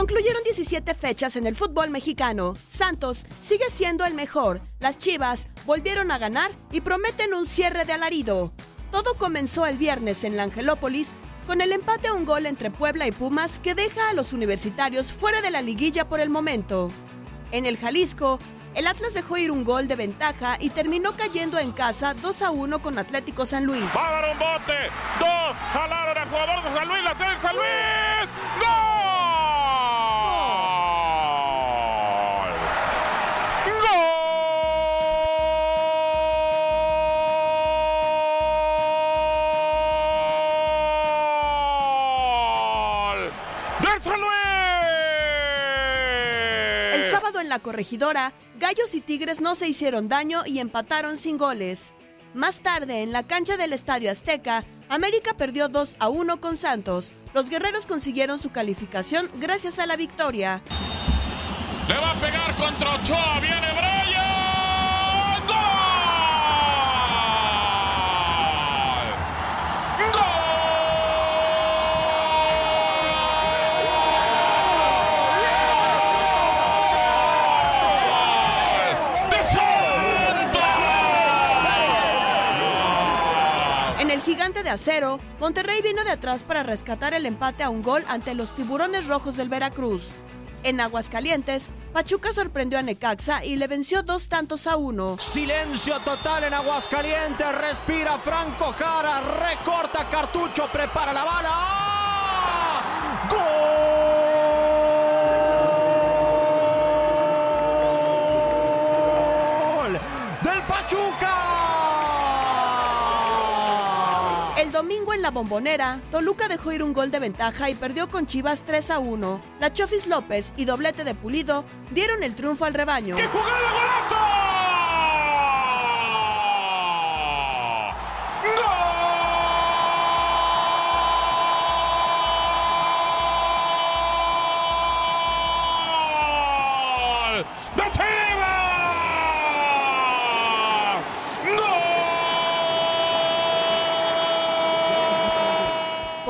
Concluyeron 17 fechas en el fútbol mexicano. Santos sigue siendo el mejor. Las Chivas volvieron a ganar y prometen un cierre de alarido. Todo comenzó el viernes en la Angelópolis con el empate a un gol entre Puebla y Pumas que deja a los universitarios fuera de la liguilla por el momento. En el Jalisco, el Atlas dejó ir un gol de ventaja y terminó cayendo en casa 2 a 1 con Atlético San Luis. Va bote. Dos. Jalaron al jugador de San Luis. La San Luis. ¡Gol! El sábado en la corregidora, Gallos y Tigres no se hicieron daño y empataron sin goles. Más tarde, en la cancha del Estadio Azteca, América perdió 2 a 1 con Santos. Los guerreros consiguieron su calificación gracias a la victoria. Le va a pegar contra Ochoa. Viene. El gigante de acero, Monterrey vino de atrás para rescatar el empate a un gol ante los tiburones rojos del Veracruz. En Aguascalientes, Pachuca sorprendió a Necaxa y le venció dos tantos a uno. Silencio total en Aguascalientes. Respira Franco Jara. Recorta cartucho. Prepara la bala. ¡Ah! ¡Gol! ¡Del Pachuca! Domingo en la bombonera, Toluca dejó ir un gol de ventaja y perdió con Chivas 3 a 1. La Chofis López y doblete de Pulido dieron el triunfo al rebaño. ¡Qué jugada golazo!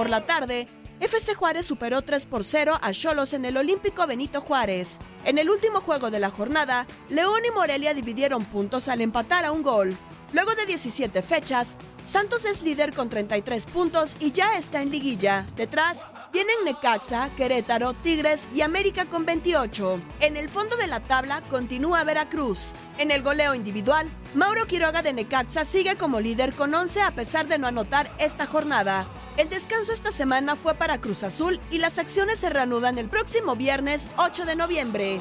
Por la tarde, FC Juárez superó 3 por 0 a Cholos en el Olímpico Benito Juárez. En el último juego de la jornada, León y Morelia dividieron puntos al empatar a un gol. Luego de 17 fechas, Santos es líder con 33 puntos y ya está en liguilla. Detrás vienen Necaxa, Querétaro, Tigres y América con 28. En el fondo de la tabla continúa Veracruz. En el goleo individual, Mauro Quiroga de Necaxa sigue como líder con 11 a pesar de no anotar esta jornada. El descanso esta semana fue para Cruz Azul y las acciones se reanudan el próximo viernes 8 de noviembre.